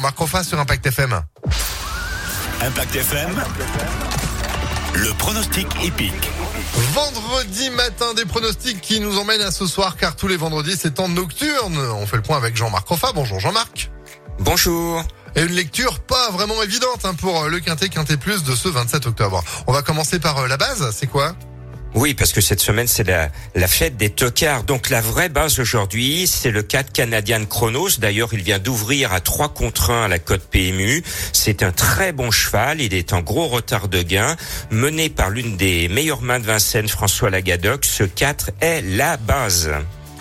Marc Roffa sur Impact FM. Impact FM, le pronostic épique. Vendredi matin, des pronostics qui nous emmènent à ce soir, car tous les vendredis, c'est en nocturne. On fait le point avec Jean-Marc Roffa. Bonjour Jean-Marc. Bonjour. Et une lecture pas vraiment évidente hein, pour le Quintet Quintet Plus de ce 27 octobre. On va commencer par euh, la base, c'est quoi? Oui, parce que cette semaine, c'est la, fête des tocards. Donc la vraie base aujourd'hui, c'est le 4 Canadian Chronos. D'ailleurs, il vient d'ouvrir à 3 contre 1 à la cote PMU. C'est un très bon cheval. Il est en gros retard de gain. Mené par l'une des meilleures mains de Vincennes, François Lagadoc, ce 4 est la base.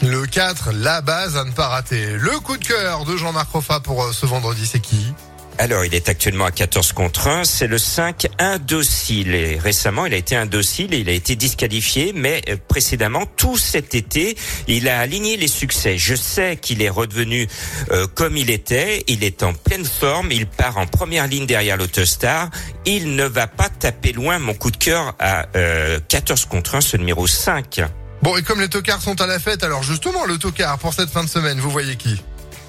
Le 4, la base à ne pas rater. Le coup de cœur de Jean-Marc Roffa pour euh, ce vendredi, c'est qui? Alors, il est actuellement à 14 contre 1. C'est le 5 indocile. Et récemment, il a été indocile et il a été disqualifié. Mais euh, précédemment, tout cet été, il a aligné les succès. Je sais qu'il est redevenu euh, comme il était. Il est en pleine forme. Il part en première ligne derrière l'Autostar. Il ne va pas taper loin mon coup de cœur à 14 euh, contre 1, ce numéro 5. Bon, et comme les tocards sont à la fête, alors justement, le tocard pour cette fin de semaine, vous voyez qui?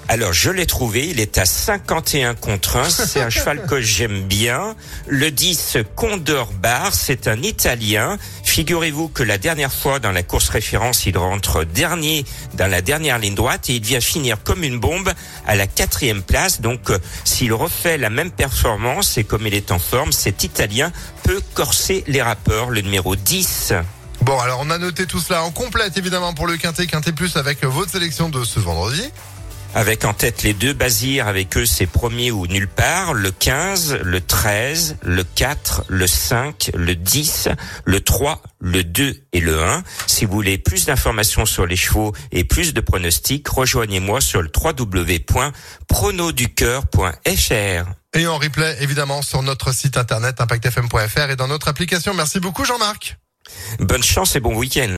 Alors je l'ai trouvé, il est à 51 contre 1, c'est un cheval que j'aime bien. Le 10 Condor Bar, c'est un Italien. Figurez-vous que la dernière fois dans la course référence, il rentre dernier dans la dernière ligne droite et il vient finir comme une bombe à la quatrième place. Donc euh, s'il refait la même performance et comme il est en forme, cet Italien peut corser les rappeurs, le numéro 10. Bon, alors on a noté tout cela en complète évidemment pour le Quintet, Quintet Plus avec votre sélection de ce vendredi avec en tête les deux Basirs, avec eux c'est premier ou nulle part, le 15, le 13, le 4, le 5, le 10, le 3, le 2 et le 1. Si vous voulez plus d'informations sur les chevaux et plus de pronostics, rejoignez-moi sur le www.pronoducœur.fr. Et en replay, évidemment, sur notre site internet impactfm.fr et dans notre application. Merci beaucoup, Jean-Marc. Bonne chance et bon week-end.